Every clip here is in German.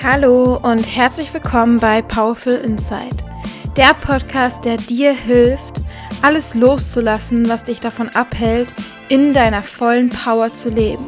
Hallo und herzlich willkommen bei Powerful Insight, der Podcast, der dir hilft, alles loszulassen, was dich davon abhält, in deiner vollen Power zu leben.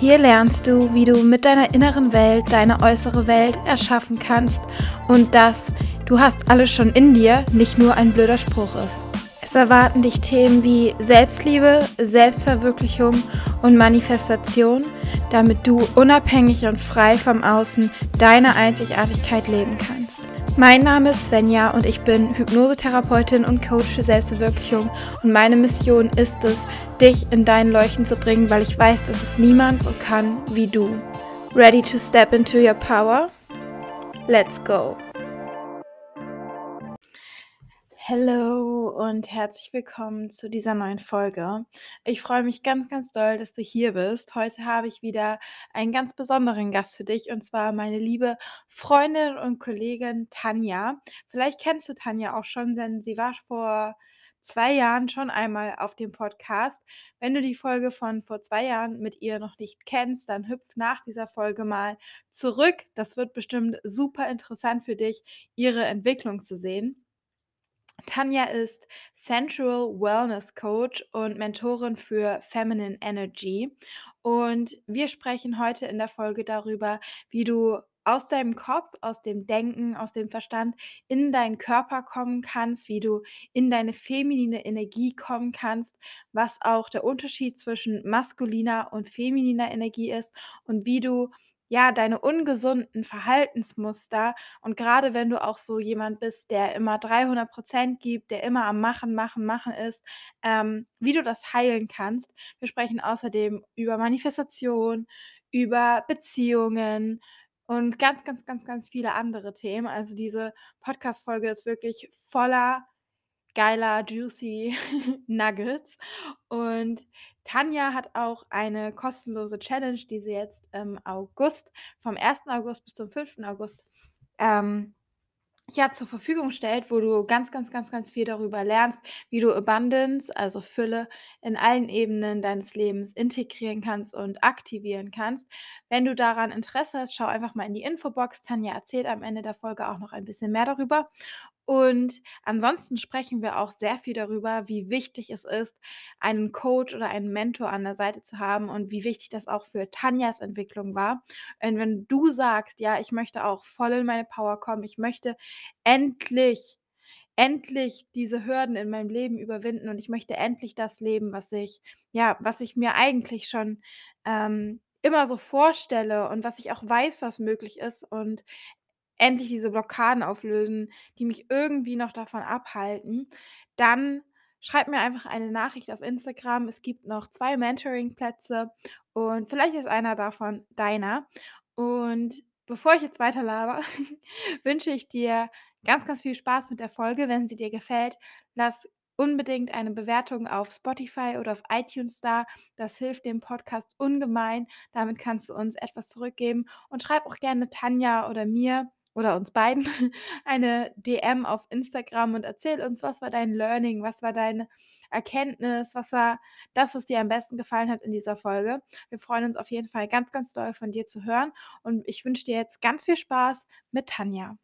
Hier lernst du, wie du mit deiner inneren Welt deine äußere Welt erschaffen kannst und dass du hast alles schon in dir, nicht nur ein blöder Spruch ist. Es erwarten dich Themen wie Selbstliebe, Selbstverwirklichung und Manifestation, damit du unabhängig und frei vom Außen deine Einzigartigkeit leben kannst. Mein Name ist Svenja und ich bin Hypnosetherapeutin und Coach für Selbstverwirklichung und meine Mission ist es, dich in dein Leuchten zu bringen, weil ich weiß, dass es niemand so kann wie du. Ready to step into your power? Let's go! Hallo und herzlich willkommen zu dieser neuen Folge. Ich freue mich ganz, ganz doll, dass du hier bist. Heute habe ich wieder einen ganz besonderen Gast für dich und zwar meine liebe Freundin und Kollegin Tanja. Vielleicht kennst du Tanja auch schon, denn sie war vor zwei Jahren schon einmal auf dem Podcast. Wenn du die Folge von vor zwei Jahren mit ihr noch nicht kennst, dann hüpf nach dieser Folge mal zurück. Das wird bestimmt super interessant für dich, ihre Entwicklung zu sehen. Tanja ist Sensual Wellness Coach und Mentorin für Feminine Energy. Und wir sprechen heute in der Folge darüber, wie du aus deinem Kopf, aus dem Denken, aus dem Verstand in deinen Körper kommen kannst, wie du in deine feminine Energie kommen kannst, was auch der Unterschied zwischen maskuliner und femininer Energie ist und wie du ja, deine ungesunden Verhaltensmuster und gerade wenn du auch so jemand bist, der immer 300% gibt, der immer am Machen, Machen, Machen ist, ähm, wie du das heilen kannst. Wir sprechen außerdem über Manifestation, über Beziehungen und ganz, ganz, ganz, ganz viele andere Themen. Also diese Podcast-Folge ist wirklich voller geiler, juicy Nuggets. Und Tanja hat auch eine kostenlose Challenge, die sie jetzt im August, vom 1. August bis zum 5. August, ähm, ja, zur Verfügung stellt, wo du ganz, ganz, ganz, ganz viel darüber lernst, wie du Abundance, also Fülle, in allen Ebenen deines Lebens integrieren kannst und aktivieren kannst. Wenn du daran Interesse hast, schau einfach mal in die Infobox. Tanja erzählt am Ende der Folge auch noch ein bisschen mehr darüber. Und ansonsten sprechen wir auch sehr viel darüber, wie wichtig es ist, einen Coach oder einen Mentor an der Seite zu haben und wie wichtig das auch für Tanjas Entwicklung war. Und wenn du sagst, ja, ich möchte auch voll in meine Power kommen, ich möchte endlich, endlich diese Hürden in meinem Leben überwinden und ich möchte endlich das leben, was ich, ja, was ich mir eigentlich schon ähm, immer so vorstelle und was ich auch weiß, was möglich ist und endlich diese Blockaden auflösen, die mich irgendwie noch davon abhalten, dann schreib mir einfach eine Nachricht auf Instagram. Es gibt noch zwei Mentoring-Plätze und vielleicht ist einer davon deiner. Und bevor ich jetzt weiter laber, wünsche ich dir ganz, ganz viel Spaß mit der Folge. Wenn sie dir gefällt, lass unbedingt eine Bewertung auf Spotify oder auf iTunes da. Das hilft dem Podcast ungemein. Damit kannst du uns etwas zurückgeben und schreib auch gerne Tanja oder mir oder uns beiden eine DM auf Instagram und erzähl uns, was war dein Learning, was war deine Erkenntnis, was war das, was dir am besten gefallen hat in dieser Folge. Wir freuen uns auf jeden Fall ganz, ganz doll von dir zu hören und ich wünsche dir jetzt ganz viel Spaß mit Tanja.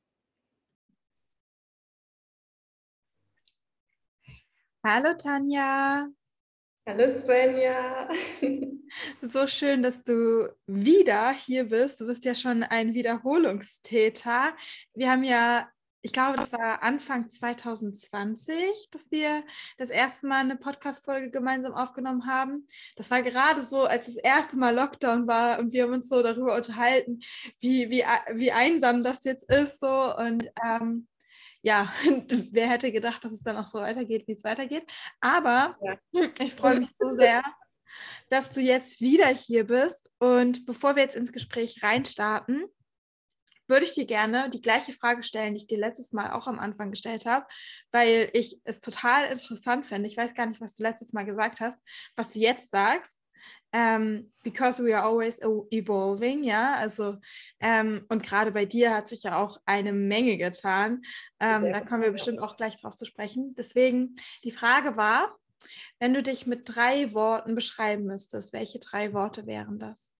Hallo Tanja. Hallo Svenja. So schön, dass du wieder hier bist. Du bist ja schon ein Wiederholungstäter. Wir haben ja, ich glaube, das war Anfang 2020, dass wir das erste Mal eine Podcast-Folge gemeinsam aufgenommen haben. Das war gerade so, als das erste Mal Lockdown war und wir haben uns so darüber unterhalten, wie, wie, wie einsam das jetzt ist. So. Und ähm, ja, wer hätte gedacht, dass es dann auch so weitergeht, wie es weitergeht. Aber ja. ich freue mich so sehr, dass du jetzt wieder hier bist. Und bevor wir jetzt ins Gespräch reinstarten, würde ich dir gerne die gleiche Frage stellen, die ich dir letztes Mal auch am Anfang gestellt habe, weil ich es total interessant finde. Ich weiß gar nicht, was du letztes Mal gesagt hast, was du jetzt sagst ähm, because we are always evolving, ja, also ähm, und gerade bei dir hat sich ja auch eine Menge getan. Ähm, da kommen wir bestimmt auch gleich drauf zu sprechen. Deswegen, die Frage war, wenn du dich mit drei Worten beschreiben müsstest, welche drei Worte wären das?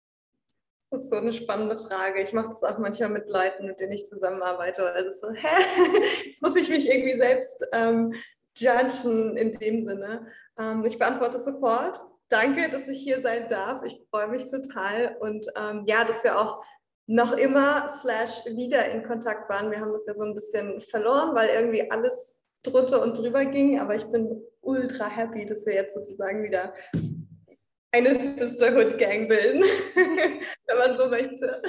Das ist so eine spannende Frage. Ich mache das auch manchmal mit Leuten, mit denen ich zusammenarbeite. Also so, hä? Jetzt muss ich mich irgendwie selbst ähm, judgen in dem Sinne. Ähm, ich beantworte sofort. Danke, dass ich hier sein darf. Ich freue mich total. Und ähm, ja, dass wir auch noch immer slash wieder in Kontakt waren. Wir haben das ja so ein bisschen verloren, weil irgendwie alles drunter und drüber ging. Aber ich bin ultra happy, dass wir jetzt sozusagen wieder eine Sisterhood-Gang bilden, wenn man so möchte.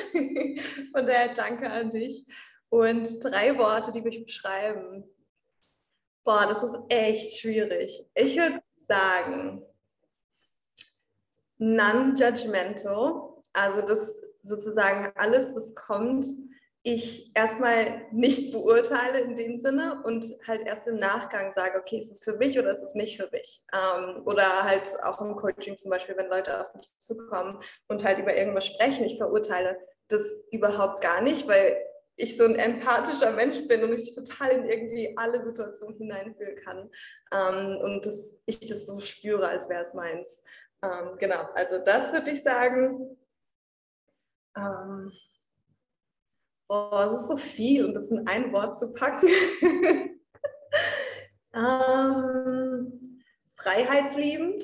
Von daher danke an dich. Und drei Worte, die mich beschreiben. Boah, das ist echt schwierig. Ich würde sagen, non-judgmental, also das sozusagen alles, was kommt, ich erstmal nicht beurteile in dem Sinne und halt erst im Nachgang sage, okay, ist es für mich oder ist es nicht für mich? Ähm, oder halt auch im Coaching zum Beispiel, wenn Leute auf mich zukommen und halt über irgendwas sprechen, ich verurteile das überhaupt gar nicht, weil ich so ein empathischer Mensch bin und mich total in irgendwie alle Situationen hineinfühlen kann ähm, und dass ich das so spüre, als wäre es meins. Ähm, genau, also das würde ich sagen. Ähm, boah, es ist so viel und das in ein Wort zu packen. ähm, freiheitsliebend.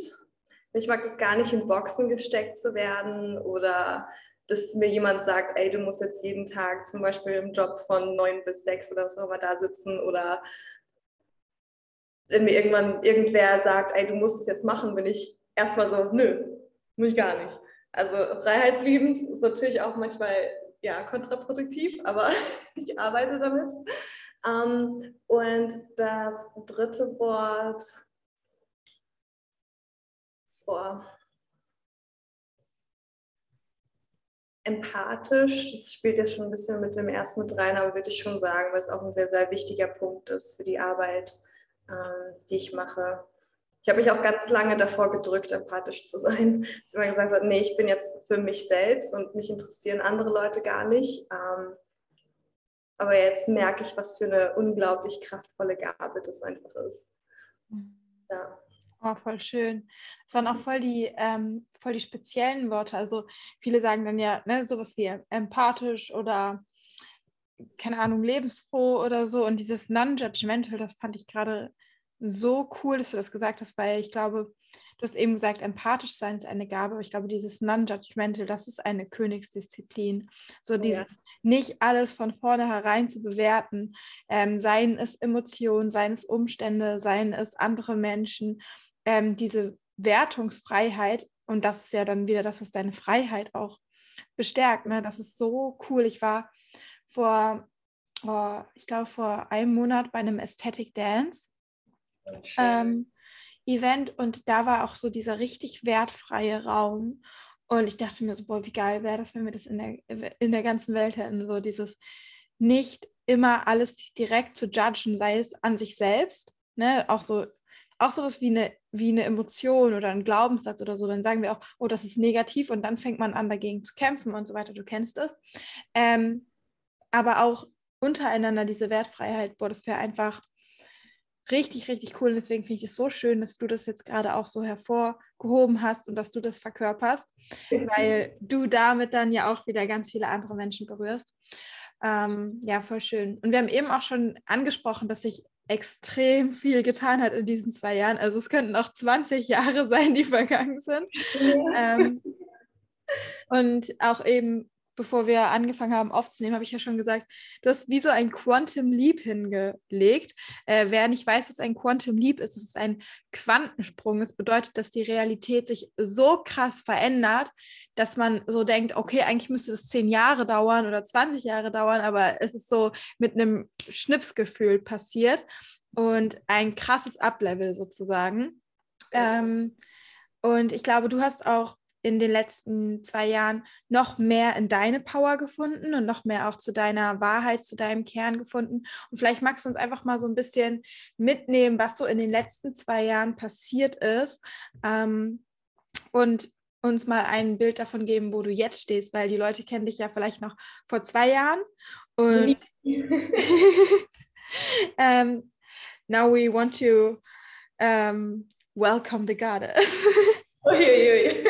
Ich mag das gar nicht in Boxen gesteckt zu werden oder dass mir jemand sagt, ey, du musst jetzt jeden Tag zum Beispiel im Job von neun bis sechs oder so da sitzen oder wenn mir irgendwann irgendwer sagt, ey, du musst es jetzt machen, bin ich erstmal so, nö, muss ich gar nicht. Also freiheitsliebend ist natürlich auch manchmal ja, kontraproduktiv, aber ich arbeite damit. Ähm, und das dritte Wort, boah, empathisch, das spielt jetzt schon ein bisschen mit dem ersten mit rein, aber würde ich schon sagen, weil es auch ein sehr, sehr wichtiger Punkt ist für die Arbeit, ähm, die ich mache. Ich habe mich auch ganz lange davor gedrückt, empathisch zu sein. Dass ich immer gesagt habe, nee, ich bin jetzt für mich selbst und mich interessieren andere Leute gar nicht. Ähm, aber jetzt merke ich, was für eine unglaublich kraftvolle Gabe das einfach ist. Mhm. Ja. Oh, voll schön. Das waren auch voll die, ähm, voll die speziellen Worte. Also viele sagen dann ja ne, sowas wie empathisch oder keine Ahnung, lebensfroh oder so. Und dieses Non-Judgmental, das fand ich gerade so cool, dass du das gesagt hast, weil ich glaube, du hast eben gesagt, empathisch sein ist eine Gabe, aber ich glaube, dieses Non-Judgmental, das ist eine Königsdisziplin. So dieses ja. nicht alles von vornherein zu bewerten, ähm, seien es Emotionen, seien es Umstände, seien es andere Menschen, ähm, diese Wertungsfreiheit und das ist ja dann wieder das, was deine Freiheit auch bestärkt. Ne? Das ist so cool. Ich war vor, oh, ich glaube, vor einem Monat bei einem Aesthetic Dance ähm, Event und da war auch so dieser richtig wertfreie Raum. Und ich dachte mir so, boah, wie geil wäre das, wenn wir das in der, in der ganzen Welt hätten. So dieses nicht immer alles direkt zu judgen, sei es an sich selbst, ne, auch so, auch sowas wie eine, wie eine Emotion oder ein Glaubenssatz oder so, dann sagen wir auch, oh, das ist negativ und dann fängt man an, dagegen zu kämpfen und so weiter, du kennst es. Ähm, aber auch untereinander diese Wertfreiheit, boah, das wäre einfach richtig, richtig cool. Und deswegen finde ich es so schön, dass du das jetzt gerade auch so hervorgehoben hast und dass du das verkörperst, weil du damit dann ja auch wieder ganz viele andere Menschen berührst. Ähm, ja, voll schön. Und wir haben eben auch schon angesprochen, dass sich extrem viel getan hat in diesen zwei Jahren. Also es könnten auch 20 Jahre sein, die vergangen sind. Ja. Ähm, und auch eben bevor wir angefangen haben aufzunehmen, habe ich ja schon gesagt, du hast wie so ein Quantum Leap hingelegt. Äh, wer nicht weiß, was ein Quantum Leap ist, es ist ein Quantensprung. Das bedeutet, dass die Realität sich so krass verändert, dass man so denkt, okay, eigentlich müsste das zehn Jahre dauern oder 20 Jahre dauern, aber es ist so mit einem Schnipsgefühl passiert und ein krasses Uplevel sozusagen. Ähm, und ich glaube, du hast auch in den letzten zwei Jahren noch mehr in deine Power gefunden und noch mehr auch zu deiner Wahrheit, zu deinem Kern gefunden. Und vielleicht magst du uns einfach mal so ein bisschen mitnehmen, was so in den letzten zwei Jahren passiert ist ähm, und uns mal ein Bild davon geben, wo du jetzt stehst, weil die Leute kennen dich ja vielleicht noch vor zwei Jahren. Und ähm, now we want to um, welcome the goddess. Uiuiui.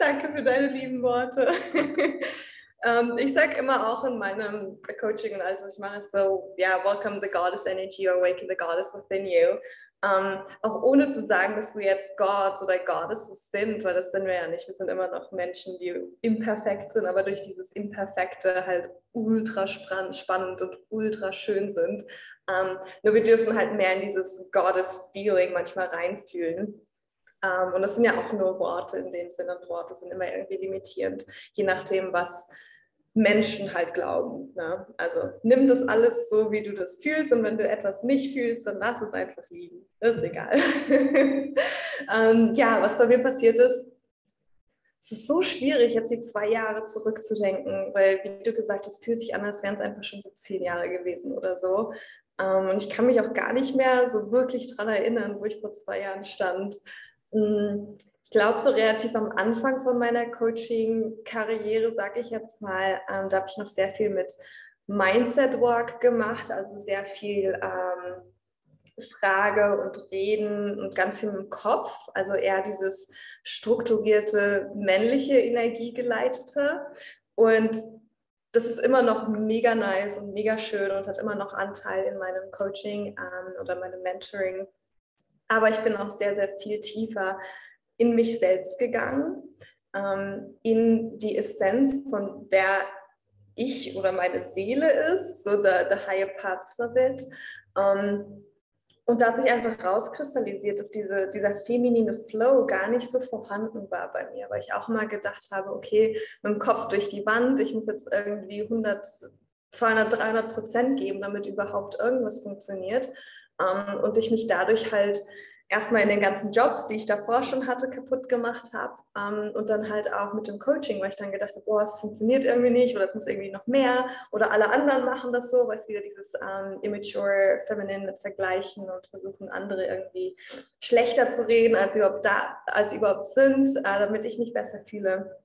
Danke für deine lieben Worte. ähm, ich sage immer auch in meinem Coaching, also ich mache so, ja, yeah, welcome the goddess energy, awaken the goddess within you. Ähm, auch ohne zu sagen, dass wir jetzt Gods oder Goddesses sind, weil das sind wir ja nicht. Wir sind immer noch Menschen, die imperfekt sind, aber durch dieses Imperfekte halt ultra spannend und ultra schön sind. Ähm, nur wir dürfen halt mehr in dieses Goddess-Feeling manchmal reinfühlen. Ähm, und das sind ja auch nur Worte in dem Sinne. Und Worte sind immer irgendwie limitierend, je nachdem, was Menschen halt glauben. Ne? Also nimm das alles so, wie du das fühlst und wenn du etwas nicht fühlst, dann lass es einfach liegen. Ist egal. ähm, ja, was bei mir passiert ist, es ist so schwierig, jetzt die zwei Jahre zurückzudenken, weil, wie du gesagt hast, fühlt sich an, als wären es einfach schon so zehn Jahre gewesen oder so. Ähm, und ich kann mich auch gar nicht mehr so wirklich daran erinnern, wo ich vor zwei Jahren stand. Hm, ich glaube, so relativ am Anfang von meiner Coaching-Karriere, sage ich jetzt mal, ähm, da habe ich noch sehr viel mit Mindset-Work gemacht, also sehr viel ähm, Frage und Reden und ganz viel im Kopf, also eher dieses strukturierte männliche Energiegeleitete. Und das ist immer noch mega nice und mega schön und hat immer noch Anteil in meinem Coaching ähm, oder meinem Mentoring. Aber ich bin auch sehr, sehr viel tiefer in mich selbst gegangen, ähm, in die Essenz von wer ich oder meine Seele ist, so the, the higher parts of it. Ähm, und da hat sich einfach rauskristallisiert, dass diese, dieser feminine Flow gar nicht so vorhanden war bei mir, weil ich auch mal gedacht habe, okay, mit dem Kopf durch die Wand, ich muss jetzt irgendwie 100, 200, 300 Prozent geben, damit überhaupt irgendwas funktioniert. Ähm, und ich mich dadurch halt erstmal in den ganzen Jobs, die ich davor schon hatte, kaputt gemacht habe. Ähm, und dann halt auch mit dem Coaching, weil ich dann gedacht habe, boah, es funktioniert irgendwie nicht oder es muss irgendwie noch mehr oder alle anderen machen das so, weil es wieder dieses ähm, immature Feminine mit vergleichen und versuchen, andere irgendwie schlechter zu reden, als sie überhaupt, da, als sie überhaupt sind, äh, damit ich mich besser fühle.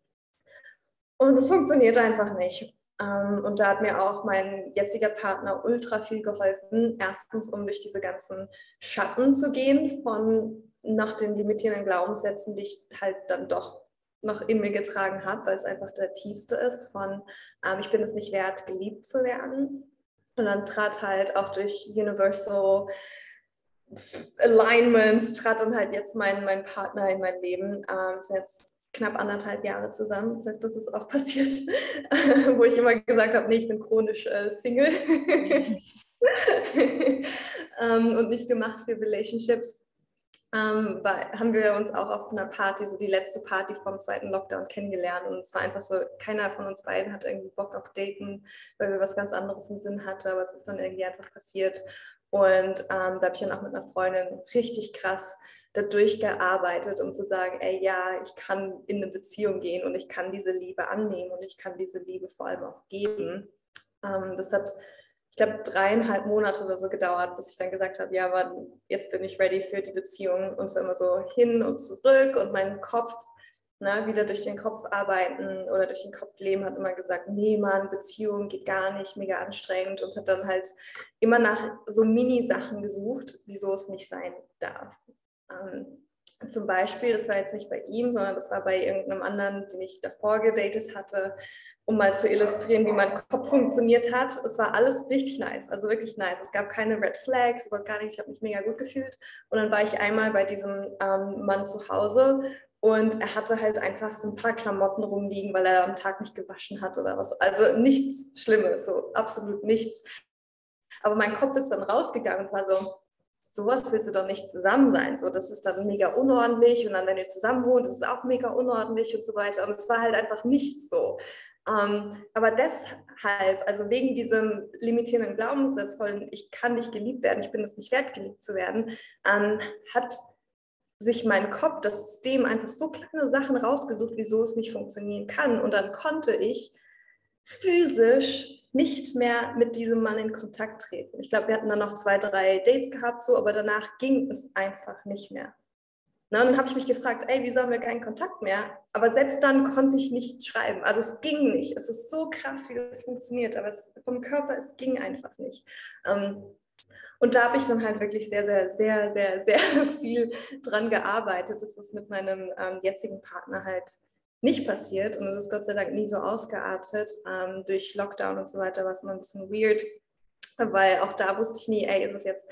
Und es funktioniert einfach nicht. Ähm, und da hat mir auch mein jetziger Partner ultra viel geholfen. Erstens, um durch diese ganzen Schatten zu gehen von nach den limitierenden Glaubenssätzen, die ich halt dann doch noch in mir getragen habe, weil es einfach der tiefste ist von ähm, ich bin es nicht wert, geliebt zu werden. Und dann trat halt auch durch Universal Alignment, trat dann halt jetzt mein, mein Partner in mein Leben. Ähm, ist jetzt knapp anderthalb Jahre zusammen. Das heißt, das ist auch passiert, wo ich immer gesagt habe, nee, ich bin chronisch äh, Single ähm, und nicht gemacht für Relationships. Ähm, war, haben wir uns auch auf einer Party, so die letzte Party vom zweiten Lockdown kennengelernt und es war einfach so, keiner von uns beiden hat irgendwie Bock auf Daten, weil wir was ganz anderes im Sinn hatten, aber es ist dann irgendwie einfach passiert und ähm, da habe ich dann auch mit einer Freundin richtig krass dadurch gearbeitet, um zu sagen, ey, ja, ich kann in eine Beziehung gehen und ich kann diese Liebe annehmen und ich kann diese Liebe vor allem auch geben. Ähm, das hat, ich glaube, dreieinhalb Monate oder so gedauert, bis ich dann gesagt habe, ja, aber jetzt bin ich ready für die Beziehung und so immer so hin und zurück und mein Kopf na, ne, wieder durch den Kopf arbeiten oder durch den Kopf leben, hat immer gesagt, nee, Mann, Beziehung geht gar nicht, mega anstrengend und hat dann halt immer nach so Mini-Sachen gesucht, wieso es nicht sein darf. Ähm, zum Beispiel, das war jetzt nicht bei ihm, sondern das war bei irgendeinem anderen, den ich davor gedatet hatte, um mal zu illustrieren, wie mein Kopf funktioniert hat. Es war alles richtig nice, also wirklich nice. Es gab keine Red Flags, überhaupt gar nichts. Ich habe mich mega gut gefühlt. Und dann war ich einmal bei diesem ähm, Mann zu Hause und er hatte halt einfach so ein paar Klamotten rumliegen, weil er am Tag nicht gewaschen hat oder was. Also nichts Schlimmes, so absolut nichts. Aber mein Kopf ist dann rausgegangen und war so, sowas willst du doch nicht zusammen sein. So, das ist dann mega unordentlich und dann, wenn ihr zusammen wohnt, ist es auch mega unordentlich und so weiter. Und es war halt einfach nicht so. Ähm, aber deshalb, also wegen diesem limitierenden Glaubenssatz von ich kann nicht geliebt werden, ich bin es nicht wert, geliebt zu werden, ähm, hat sich mein Kopf, das System einfach so kleine Sachen rausgesucht, wieso es nicht funktionieren kann. Und dann konnte ich physisch nicht mehr mit diesem Mann in Kontakt treten. Ich glaube, wir hatten dann noch zwei, drei Dates gehabt, so, aber danach ging es einfach nicht mehr. Na, und dann habe ich mich gefragt, ey, wieso haben wir keinen Kontakt mehr? Aber selbst dann konnte ich nicht schreiben. Also es ging nicht. Es ist so krass, wie das funktioniert, aber es, vom Körper, es ging einfach nicht. Ähm, und da habe ich dann halt wirklich sehr, sehr, sehr, sehr, sehr viel dran gearbeitet, dass das mit meinem ähm, jetzigen Partner halt nicht passiert und es ist Gott sei Dank nie so ausgeartet. Ähm, durch Lockdown und so weiter war es immer ein bisschen weird, weil auch da wusste ich nie, ey, ist es jetzt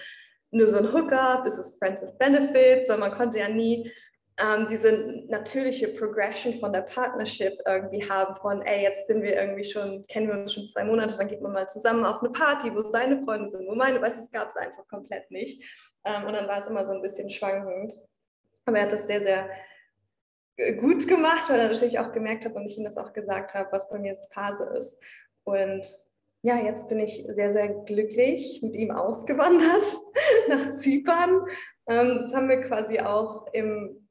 nur so ein Hookup, ist es Friends with Benefits, weil man konnte ja nie ähm, diese natürliche Progression von der Partnership irgendwie haben von, ey, jetzt sind wir irgendwie schon, kennen wir uns schon zwei Monate, dann geht man mal zusammen auf eine Party, wo seine Freunde sind, wo meine, weißt es gab es einfach komplett nicht. Ähm, und dann war es immer so ein bisschen schwankend. Aber er hat das sehr, sehr gut gemacht, weil er natürlich auch gemerkt hat und ich ihm das auch gesagt habe, was bei mir Phase ist. Und ja, jetzt bin ich sehr, sehr glücklich mit ihm ausgewandert nach Zypern. Ähm, das haben wir quasi auch im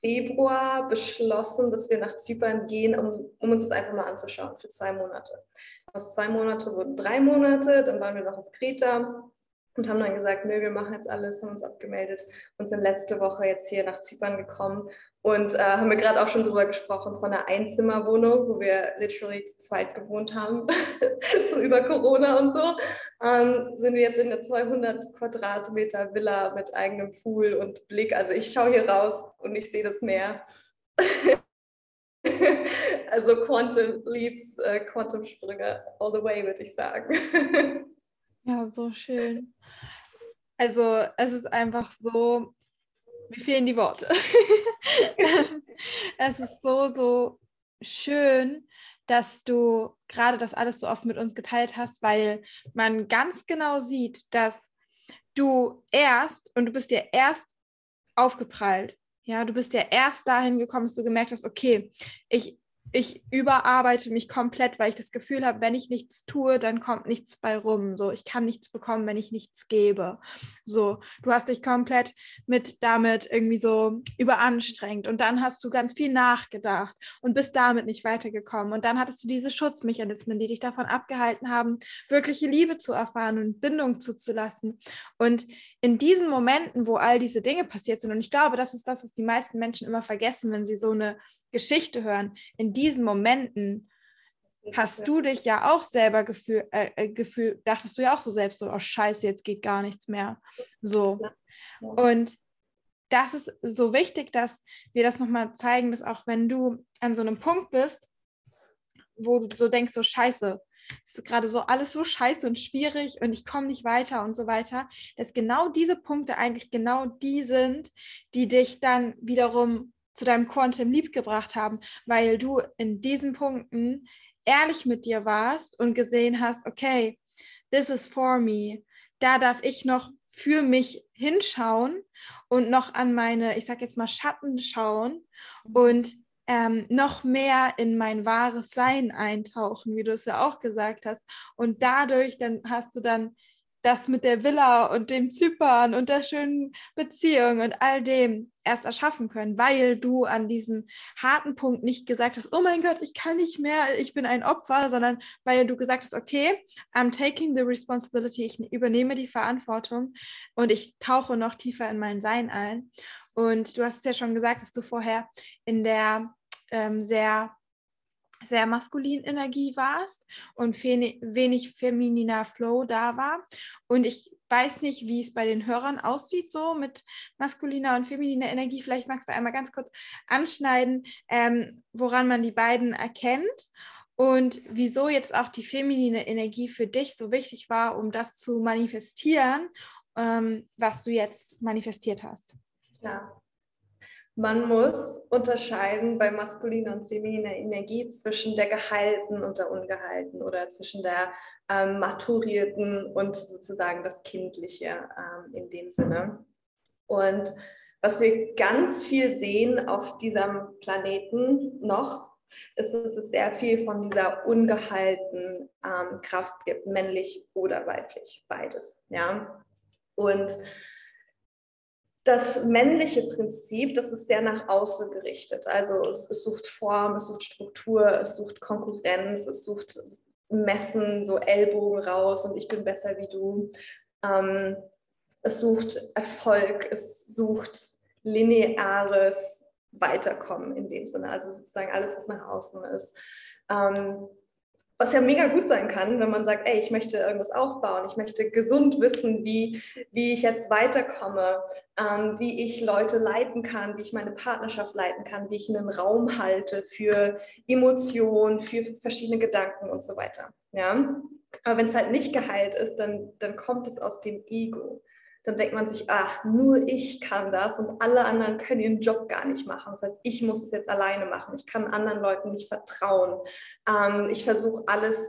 Februar beschlossen, dass wir nach Zypern gehen, um, um uns das einfach mal anzuschauen für zwei Monate. Aus zwei Monate wurden drei Monate, dann waren wir noch auf Kreta und haben dann gesagt, nö, wir machen jetzt alles, haben uns abgemeldet und sind letzte Woche jetzt hier nach Zypern gekommen und äh, haben wir gerade auch schon drüber gesprochen von einer Einzimmerwohnung, wo wir literally zu zweit gewohnt haben, so über Corona und so, ähm, sind wir jetzt in der 200 Quadratmeter Villa mit eigenem Pool und Blick. Also ich schaue hier raus und ich sehe das Meer. also Quantum Leaps, äh, Quantumsprünge all the way, würde ich sagen. Ja, so schön. Also es ist einfach so, mir fehlen die Worte. es ist so, so schön, dass du gerade das alles so oft mit uns geteilt hast, weil man ganz genau sieht, dass du erst, und du bist dir erst aufgeprallt, ja, du bist ja erst dahin gekommen, dass du gemerkt hast, okay, ich ich überarbeite mich komplett, weil ich das Gefühl habe, wenn ich nichts tue, dann kommt nichts bei rum. So, ich kann nichts bekommen, wenn ich nichts gebe. So, du hast dich komplett mit damit irgendwie so überanstrengt und dann hast du ganz viel nachgedacht und bist damit nicht weitergekommen. Und dann hattest du diese Schutzmechanismen, die dich davon abgehalten haben, wirkliche Liebe zu erfahren und Bindung zuzulassen. Und in diesen Momenten, wo all diese Dinge passiert sind, und ich glaube, das ist das, was die meisten Menschen immer vergessen, wenn sie so eine Geschichte hören, in diesen Momenten hast du dich ja auch selber gefühlt, äh, äh, gefühl, dachtest du ja auch so selbst so, oh scheiße, jetzt geht gar nichts mehr. So. Und das ist so wichtig, dass wir das nochmal zeigen, dass auch wenn du an so einem Punkt bist, wo du so denkst, so scheiße, es ist gerade so alles so scheiße und schwierig und ich komme nicht weiter und so weiter, dass genau diese Punkte eigentlich genau die sind, die dich dann wiederum zu deinem Quantum Leap gebracht haben, weil du in diesen Punkten ehrlich mit dir warst und gesehen hast, okay, this is for me. Da darf ich noch für mich hinschauen und noch an meine, ich sag jetzt mal, Schatten schauen und ähm, noch mehr in mein wahres Sein eintauchen, wie du es ja auch gesagt hast. Und dadurch dann hast du dann das mit der Villa und dem Zypern und der schönen Beziehung und all dem erst erschaffen können, weil du an diesem harten Punkt nicht gesagt hast, oh mein Gott, ich kann nicht mehr, ich bin ein Opfer, sondern weil du gesagt hast, okay, I'm taking the responsibility, ich übernehme die Verantwortung und ich tauche noch tiefer in mein Sein ein. Und du hast es ja schon gesagt, dass du vorher in der ähm, sehr sehr maskulin Energie warst und wenig femininer Flow da war. Und ich weiß nicht, wie es bei den Hörern aussieht, so mit maskuliner und femininer Energie. Vielleicht magst du einmal ganz kurz anschneiden, ähm, woran man die beiden erkennt und wieso jetzt auch die feminine Energie für dich so wichtig war, um das zu manifestieren, ähm, was du jetzt manifestiert hast. Ja, man muss unterscheiden bei maskuliner und femininer Energie zwischen der geheilten und der ungeheilten oder zwischen der ähm, maturierten und sozusagen das Kindliche ähm, in dem Sinne. Und was wir ganz viel sehen auf diesem Planeten noch, ist, dass es sehr viel von dieser ungeheilten ähm, Kraft gibt, männlich oder weiblich, beides. Ja? Und das männliche Prinzip, das ist sehr nach außen gerichtet. Also es, es, sucht Form, es sucht Struktur, es sucht Konkurrenz, es sucht Messen, so Ellbogen raus und ich bin besser wie du. Ähm, es sucht Erfolg, es sucht lineares Weiterkommen in dem Sinne. Also sozusagen alles, was nach außen ist. Ähm, was ja mega gut sein kann, wenn man sagt, ey, ich möchte irgendwas aufbauen, ich möchte gesund wissen, wie, wie ich jetzt weiterkomme, ähm, wie ich Leute leiten kann, wie ich meine Partnerschaft leiten kann, wie ich einen Raum halte für Emotionen, für verschiedene Gedanken und so weiter. Ja? Aber wenn es halt nicht geheilt ist, dann, dann kommt es aus dem Ego dann denkt man sich, ach, nur ich kann das und alle anderen können ihren Job gar nicht machen. Das heißt, ich muss es jetzt alleine machen. Ich kann anderen Leuten nicht vertrauen. Ähm, ich versuche alles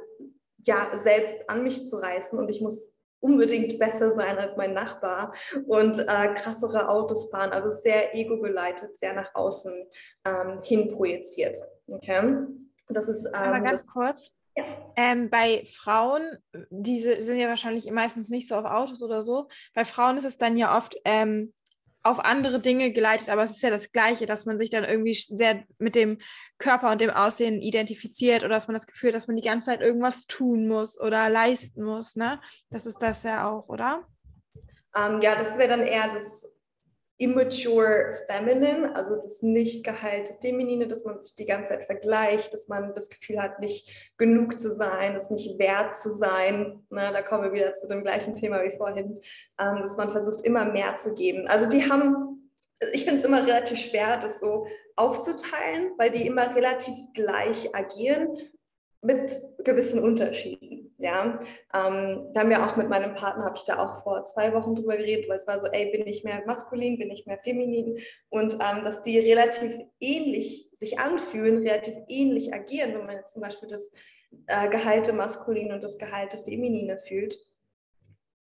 ja selbst an mich zu reißen und ich muss unbedingt besser sein als mein Nachbar und äh, krassere Autos fahren. Also sehr ego geleitet, sehr nach außen ähm, hin projiziert. Okay? Das ist. Ähm, Aber ganz kurz. Ähm, bei Frauen, diese sind ja wahrscheinlich meistens nicht so auf Autos oder so. Bei Frauen ist es dann ja oft ähm, auf andere Dinge geleitet, aber es ist ja das Gleiche, dass man sich dann irgendwie sehr mit dem Körper und dem Aussehen identifiziert oder dass man das Gefühl, hat, dass man die ganze Zeit irgendwas tun muss oder leisten muss. Ne? Das ist das ja auch, oder? Ähm, ja, das wäre dann eher das immature feminine, also das nicht geheilte Feminine, dass man sich die ganze Zeit vergleicht, dass man das Gefühl hat, nicht genug zu sein, es nicht wert zu sein. Na, da kommen wir wieder zu dem gleichen Thema wie vorhin, ähm, dass man versucht, immer mehr zu geben. Also die haben, ich finde es immer relativ schwer, das so aufzuteilen, weil die immer relativ gleich agieren mit gewissen Unterschieden. Ja, ähm, da haben wir auch mit meinem Partner, habe ich da auch vor zwei Wochen drüber geredet, weil es war so, ey, bin ich mehr maskulin, bin ich mehr feminin und ähm, dass die relativ ähnlich sich anfühlen, relativ ähnlich agieren, wenn man zum Beispiel das äh, Gehalte maskulin und das Gehalte feminine fühlt,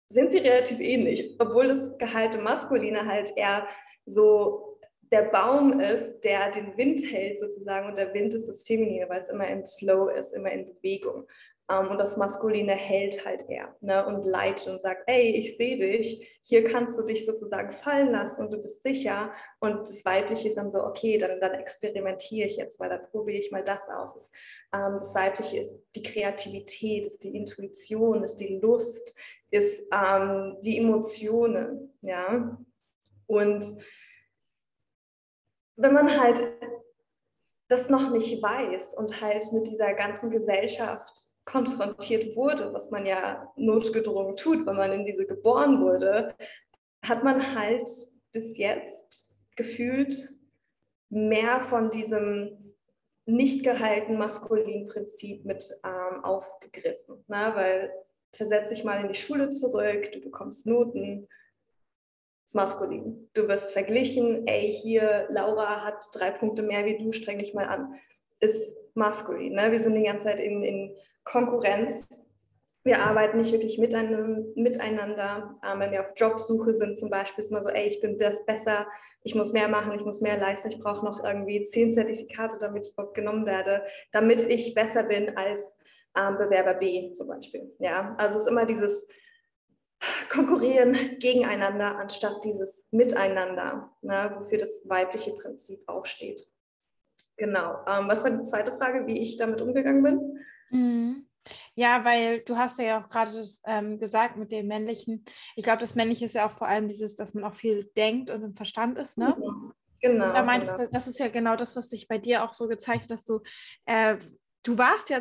sind sie relativ ähnlich, obwohl das Gehalte maskuline halt eher so der Baum ist, der den Wind hält sozusagen und der Wind ist das Feminine, weil es immer im Flow ist, immer in Bewegung. Um, ähm, und das Maskuline hält halt eher ne, und leitet und sagt, ey, ich sehe dich, hier kannst du dich sozusagen fallen lassen und du bist sicher. Und das Weibliche ist dann so, okay, dann, dann experimentiere ich jetzt mal, dann probiere ich mal das aus. Das, ähm, das Weibliche ist die Kreativität, ist die Intuition, ist die Lust, ist ähm, die Emotionen, ja. Und wenn man halt das noch nicht weiß und halt mit dieser ganzen Gesellschaft konfrontiert wurde, was man ja notgedrungen tut, wenn man in diese geboren wurde, hat man halt bis jetzt gefühlt mehr von diesem nicht gehaltenen maskulinen Prinzip mit ähm, aufgegriffen. Ne? Weil versetz dich mal in die Schule zurück, du bekommst Noten, ist maskulin. Du wirst verglichen, ey, hier, Laura hat drei Punkte mehr wie du, streng dich mal an. Ist maskulin. Ne? Wir sind die ganze Zeit in, in Konkurrenz. Wir arbeiten nicht wirklich miteinander. Ähm, wenn wir auf Jobsuche sind zum Beispiel, ist immer so, ey, ich bin das besser, ich muss mehr machen, ich muss mehr leisten, ich brauche noch irgendwie zehn Zertifikate, damit ich genommen werde, damit ich besser bin als ähm, Bewerber B zum Beispiel. Ja, also es ist immer dieses konkurrieren gegeneinander anstatt dieses Miteinander, ne, wofür das weibliche Prinzip auch steht. Genau. Ähm, was war die zweite Frage, wie ich damit umgegangen bin? Mhm. Ja, weil du hast ja auch gerade ähm, gesagt mit dem männlichen. Ich glaube, das männliche ist ja auch vor allem dieses, dass man auch viel denkt und im Verstand ist, ne? Genau. Genau. Da meintest genau. du, das ist ja genau das, was sich bei dir auch so gezeigt hat, dass du äh, du warst ja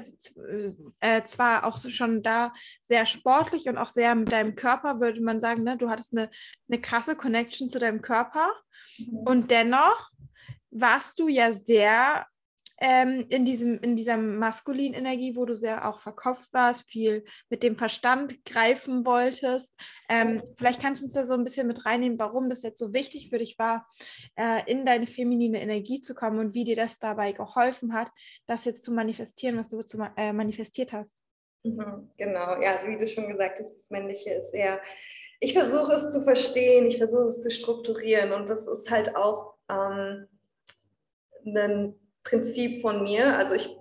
äh, zwar auch schon da sehr sportlich und auch sehr mit deinem Körper, würde man sagen, ne? du hattest eine, eine krasse Connection zu deinem Körper mhm. und dennoch warst du ja sehr ähm, in, diesem, in dieser maskulinen Energie, wo du sehr auch verkopft warst, viel mit dem Verstand greifen wolltest. Ähm, vielleicht kannst du uns da so ein bisschen mit reinnehmen, warum das jetzt so wichtig für dich war, äh, in deine feminine Energie zu kommen und wie dir das dabei geholfen hat, das jetzt zu manifestieren, was du zu, äh, manifestiert hast. Mhm, genau, ja, wie du schon gesagt hast, das Männliche ist eher ich versuche es zu verstehen, ich versuche es zu strukturieren und das ist halt auch ähm, ein Prinzip von mir. Also ich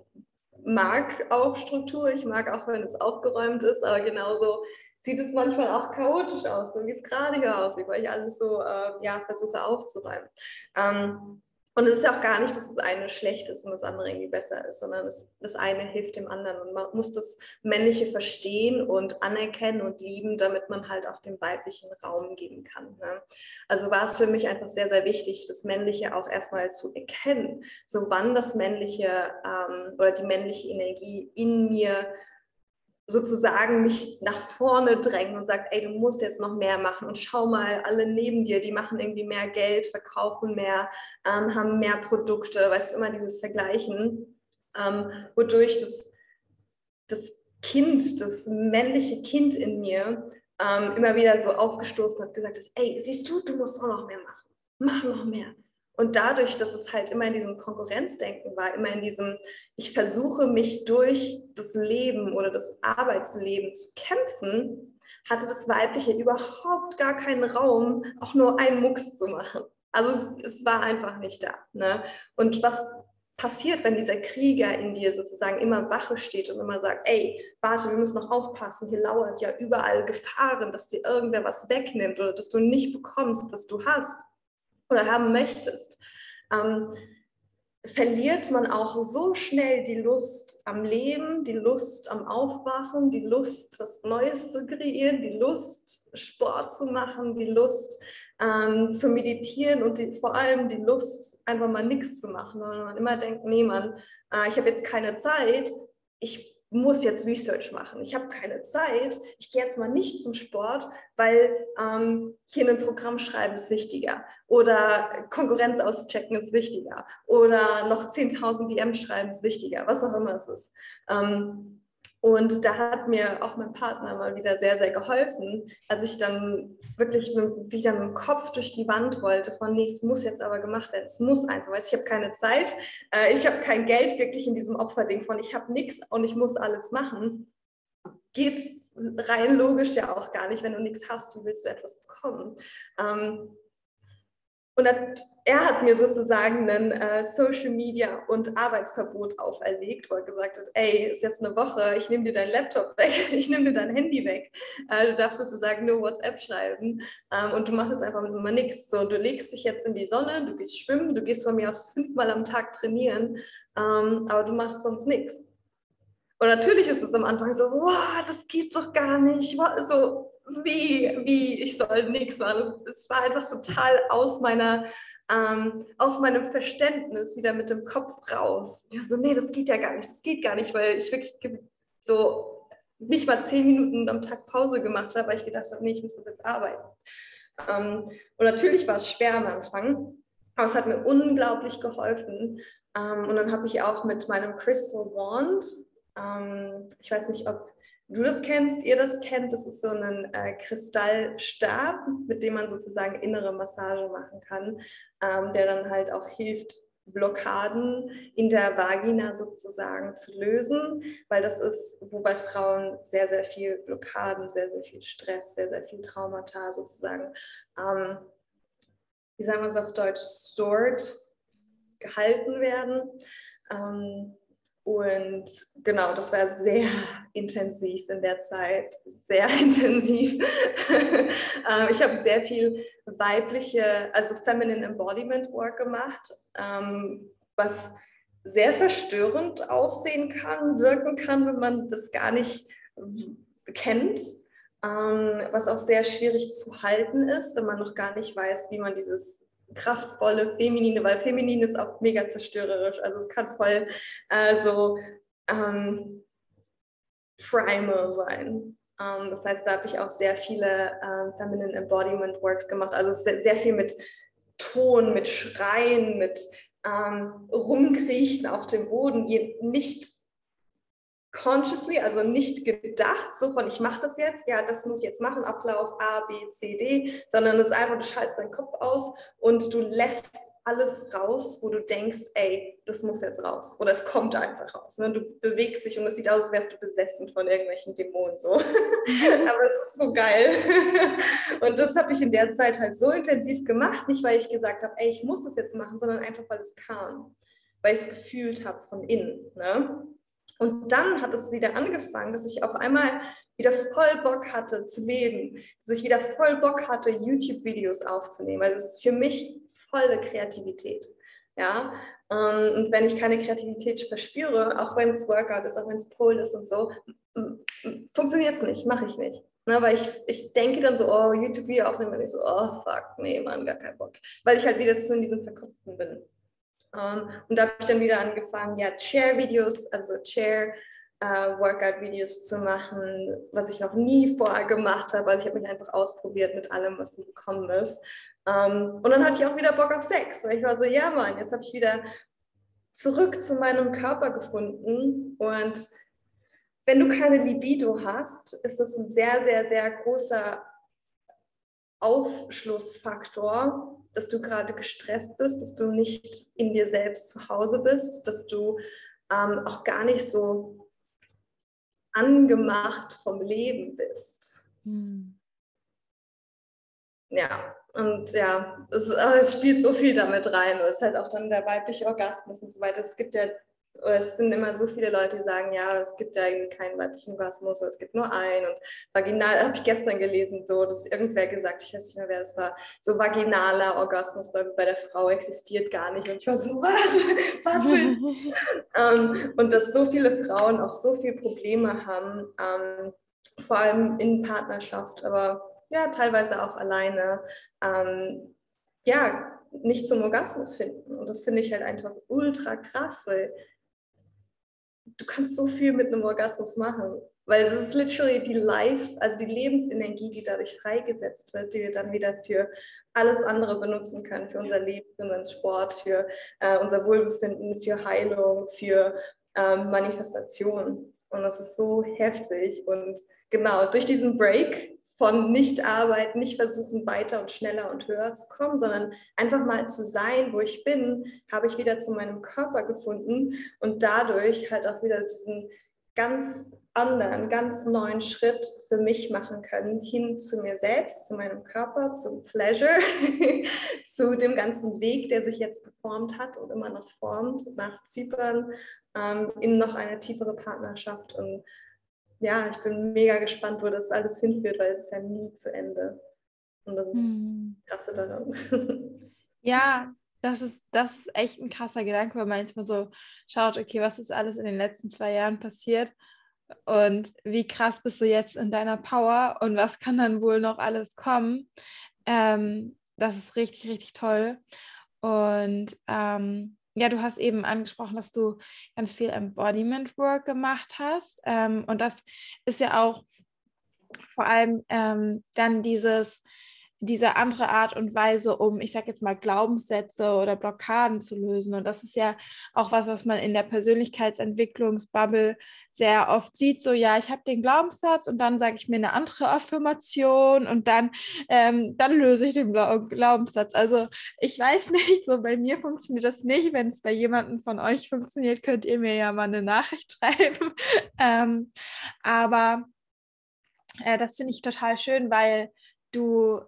mag auch Struktur, ich mag auch, wenn es aufgeräumt ist, aber genauso sieht es manchmal auch chaotisch aus, so wie es gerade hier aussieht, weil ich alles so äh, ja, versuche aufzuräumen. Ähm, Und es ist ja auch gar nicht, dass das eine schlecht ist und das andere irgendwie besser ist, sondern es, das eine hilft dem anderen. Und man muss das Männliche verstehen und anerkennen und lieben, damit man halt auch dem Weiblichen Raum geben kann. Ne? Also war es für mich einfach sehr, sehr wichtig, das Männliche auch erstmal zu erkennen, so wann das Männliche ähm, oder die männliche Energie in mir sozusagen mich nach vorne drängen und sagt, ey, du musst jetzt noch mehr machen und schau mal, alle neben dir, die machen irgendwie mehr Geld, verkaufen mehr, ähm, haben mehr Produkte, weißt du, immer dieses Vergleichen, ähm, wodurch das, das Kind, das männliche Kind in mir ähm, immer wieder so aufgestoßen hat, gesagt hat, ey, siehst du, du musst auch noch mehr machen, mach noch mehr. Und dadurch, dass es halt immer in diesem Konkurrenzdenken war, immer in diesem, ich versuche mich durch das Leben oder das Arbeitsleben zu kämpfen, hatte das Weibliche überhaupt gar keinen Raum, auch nur einen Mucks zu machen. Also es, es war einfach nicht da. Ne? Und was passiert, wenn dieser Krieger in dir sozusagen immer Wache steht und immer sagt, ey, warte, wir müssen noch aufpassen, hier lauert ja überall Gefahren, dass dir irgendwer was wegnimmt oder dass du nicht bekommst, was du hast oder haben möchtest, ähm, verliert man auch so schnell die Lust am Leben, die Lust am Aufwachen, die Lust, was Neues zu kreieren, die Lust, Sport zu machen, die Lust ähm, zu meditieren und die, vor allem die Lust, einfach mal nichts zu machen. Weil man immer denkt, nee, Mann, äh, ich habe jetzt keine Zeit, ich muss jetzt Research machen. Ich habe keine Zeit. Ich gehe jetzt mal nicht zum Sport, weil ähm, hier ein Programm schreiben ist wichtiger oder Konkurrenz auschecken ist wichtiger oder noch 10.000 DM schreiben ist wichtiger, was auch immer es ist. Ähm, und da hat mir auch mein Partner mal wieder sehr, sehr geholfen, als ich dann wirklich wieder mit dem Kopf durch die Wand wollte, von nee, es muss jetzt aber gemacht werden, es muss einfach, weil ich habe keine Zeit, äh, ich habe kein Geld wirklich in diesem Opferding von, ich habe nichts und ich muss alles machen. Geht rein logisch ja auch gar nicht, wenn du nichts hast, wie willst du etwas bekommen? Ähm, und er hat mir sozusagen ein äh, Social Media und Arbeitsverbot auferlegt, wo er gesagt hat, ey, ist jetzt eine Woche, ich nehme dir dein Laptop weg, ich nehme dir dein Handy weg. Äh, du darfst sozusagen nur WhatsApp schreiben ähm, und du machst jetzt einfach mit immer nichts. So, du legst dich jetzt in die Sonne, du gehst schwimmen, du gehst von mir aus fünfmal am Tag trainieren, ähm, aber du machst sonst nichts. Und natürlich ist es am Anfang so, wow, das geht doch gar nicht. So, wie, wie, ich soll nichts machen. Es, war einfach total aus meiner, ähm, aus meinem Verständnis wieder mit dem Kopf raus. Ja, so, nee, das geht ja gar nicht, das geht gar nicht, weil ich wirklich so nicht mal zehn Minuten am Tag Pause gemacht habe, weil ich gedacht habe, nee, ich muss das jetzt arbeiten. Ähm, und natürlich war es schwer am Anfang, aber es hat mir unglaublich geholfen. Ähm, und dann habe ich auch mit meinem Crystal Wand, ähm, ich weiß nicht, ob du das kennst, ihr das kennt. Das ist so ein äh, Kristallstab, mit dem man sozusagen innere Massage machen kann, ähm, der dann halt auch hilft, Blockaden in der Vagina sozusagen zu lösen, weil das ist, wo bei Frauen sehr, sehr viel Blockaden, sehr, sehr viel Stress, sehr, sehr viel Traumata sozusagen, ähm, wie sagen wir es auf Deutsch, stored, gehalten werden. Ähm, und genau, das war sehr intensiv in der Zeit, sehr intensiv. Ähm, ich habe sehr viel weibliche, also Feminine Embodiment Work gemacht, ähm, was sehr verstörend aussehen kann, wirken kann, wenn man das gar nicht kennt, ähm, was auch sehr schwierig zu halten ist, wenn man noch gar nicht weiß, wie man dieses kraftvolle, feminine, weil feminin ist auch mega zerstörerisch. Also es kann voll äh, so ähm, primal sein. Ähm, das heißt, da habe ich auch sehr viele ähm, Feminine Embodiment Works gemacht. Also sehr, sehr viel mit Ton, mit Schreien, mit ähm, Rumkriechen auf dem Boden, nicht consciously, also nicht gedacht, so von ich mache das jetzt, ja, das muss ich jetzt machen, Ablauf A, B, C, D, sondern es ist einfach, du schaltest deinen Kopf aus und du lässt alles raus, wo du denkst, ey, das muss jetzt raus oder es kommt einfach raus. Ne? Du bewegst dich und es sieht aus, als wärst du besessen von irgendwelchen Dämonen so. Aber es ist so geil. und das habe ich in der Zeit halt so intensiv gemacht, nicht weil ich gesagt habe, ey, ich muss das jetzt machen, sondern einfach, weil es kam, weil ich es gefühlt habe von innen. Ne? Und dann hat es wieder angefangen, dass ich auf einmal wieder voll Bock hatte zu leben, dass ich wieder voll Bock hatte, YouTube-Videos aufzunehmen. Also es ist für mich volle Kreativität. Ja, ähm, und wenn ich keine Kreativität verspüre, auch wenn es Workout ist, auch wenn es Pole ist und so, funktioniert es nicht, mache ich nicht. Ne, weil ich, ich denke dann so, oh, YouTube-Video aufnehmen, und ich so, oh, fuck, nee, Mann, gar keinen Bock. Weil ich halt wieder zu in diesem Verkopften bin. Ähm, und da habe ich dann wieder angefangen, ja, Chair-Videos, also Chair, uh, Workout-Videos zu machen, was ich noch nie vorher gemacht habe. Also ich habe mich einfach ausprobiert mit allem, was gekommen ist. Ähm, und dann hatte ich auch wieder Bock auf Sex, weil ich war so, ja Mann, jetzt habe ich wieder zurück zu meinem Körper gefunden. Und wenn du keine Libido hast, ist das ein sehr, sehr, sehr großer Aufschlussfaktor, dass du gerade gestresst bist, dass du nicht in dir selbst zu Hause bist, dass du ähm, auch gar nicht so angemacht vom Leben bist. Hm. Ja, und ja, es, es, spielt so viel damit rein. Es ist halt auch dann der weibliche Orgasmus und so weiter. Es gibt ja es sind immer so viele Leute, die sagen, ja, es gibt ja keinen weiblichen Orgasmus oder es gibt nur einen. Und vaginal, habe ich gestern gelesen, so, dass irgendwer gesagt, ich weiß nicht mehr, wer das war, so vaginaler Orgasmus bei, bei der Frau existiert gar nicht. Und ich war so, was? Was will? ähm, und dass so viele Frauen auch so viele Probleme haben, ähm, vor allem in Partnerschaft, aber ja, teilweise auch alleine, ähm, ja, nicht zum Orgasmus finden. Und das finde ich halt einfach ultra krass, weil du kannst so viel mit einem Orgasmus machen, weil es ist literally die Life, also die Lebensenergie, die dadurch freigesetzt wird, die wir dann wieder für alles andere benutzen können, für unser Leben, für unseren Sport, für äh, unser Wohlbefinden, für Heilung, für ähm, Manifestation. Und das ist so heftig. Und genau, durch diesen Break von nicht arbeiten, nicht versuchen, weiter und schneller und höher zu kommen, sondern einfach mal zu sein, wo ich bin, habe ich wieder zu meinem Körper gefunden und dadurch halt auch wieder diesen ganz anderen, ganz neuen Schritt für mich machen können, hin zu mir selbst, zu meinem Körper, zum Pleasure, zu dem ganzen Weg, der sich jetzt geformt hat und immer noch formt, nach Zypern, ähm, in noch eine tiefere Partnerschaft und ja, ich bin mega gespannt, wo das alles hinführt, weil es ist ja nie zu Ende. Und das ist mhm. krasse daran. Ja, das ist, das ist echt ein krasser Gedanke, weil man jetzt mal so schaut, okay, was ist alles in den letzten zwei Jahren passiert und wie krass bist du jetzt in deiner Power und was kann dann wohl noch alles kommen. Ähm, das ist richtig, richtig toll. Und ähm, ja, du hast eben angesprochen, dass du ganz viel Embodiment Work gemacht hast. Ähm, und das ist ja auch vor allem ähm, dann dieses, diese andere Art und Weise, um, ich sage jetzt mal, Glaubenssätze oder Blockaden zu lösen. Und das ist ja auch was, was man in der Persönlichkeitsentwicklungsbubble sehr oft sieht. So, ja, ich habe den Glaubenssatz und dann sage ich mir eine andere Affirmation und dann, ähm, dann löse ich den Glaubenssatz. Also ich weiß nicht, so bei mir funktioniert das nicht. Wenn es bei jemandem von euch funktioniert, könnt ihr mir ja mal eine Nachricht schreiben. ähm, aber äh, das finde ich total schön, weil du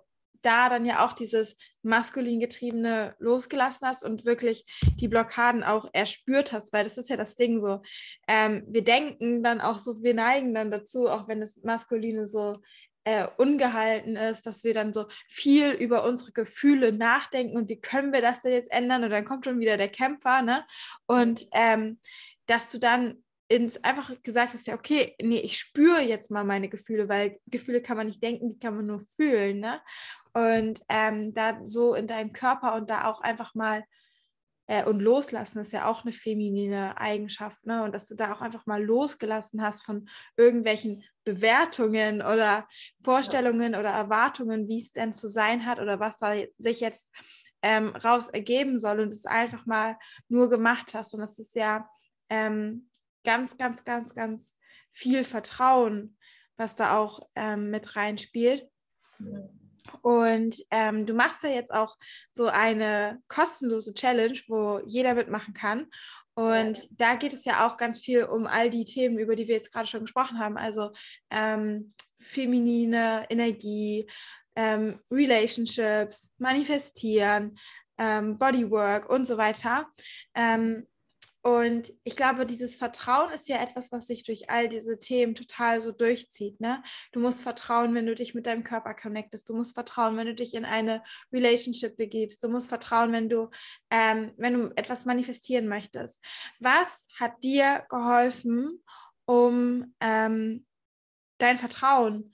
da dann ja auch dieses maskulin getriebene losgelassen hast und wirklich die Blockaden auch erspürt hast, weil das ist ja das Ding so. Ähm, wir denken dann auch so, wir neigen dann dazu, auch wenn das Maskuline so äh, ungehalten ist, dass wir dann so viel über unsere Gefühle nachdenken und wie können wir das denn jetzt ändern und dann kommt schon wieder der Kämpfer, ne? Und ähm, dass du dann ins einfach gesagt hast, ja, okay, nee, ich spüre jetzt mal meine Gefühle, weil Gefühle kann man nicht denken, die kann man nur fühlen, ne? Und ähm, da so in deinen Körper und da auch einfach mal äh, und loslassen ist ja auch eine feminine Eigenschaft, ne? Und dass du da auch einfach mal losgelassen hast von irgendwelchen Bewertungen oder Vorstellungen oder Erwartungen, wie es denn zu sein hat oder was da sich jetzt ähm, raus ergeben soll und es einfach mal nur gemacht hast. Und das ist ja ähm, ganz, ganz, ganz, ganz viel Vertrauen, was da auch ähm, mit reinspielt. Ja. Und ähm, du machst ja jetzt auch so eine kostenlose Challenge, wo jeder mitmachen kann. Und ja. da geht es ja auch ganz viel um all die Themen, über die wir jetzt gerade schon gesprochen haben. Also ähm, feminine Energie, ähm, Relationships, Manifestieren, ähm, Bodywork und so weiter. Und ich glaube, dieses Vertrauen ist ja etwas, was sich durch all diese Themen total so durchzieht. Ne? Du musst vertrauen, wenn du dich mit deinem Körper connectest. Du musst vertrauen, wenn du dich in eine Relationship begibst. Du musst vertrauen, wenn du, ähm, wenn du etwas manifestieren möchtest. Was hat dir geholfen, um ähm, dein Vertrauen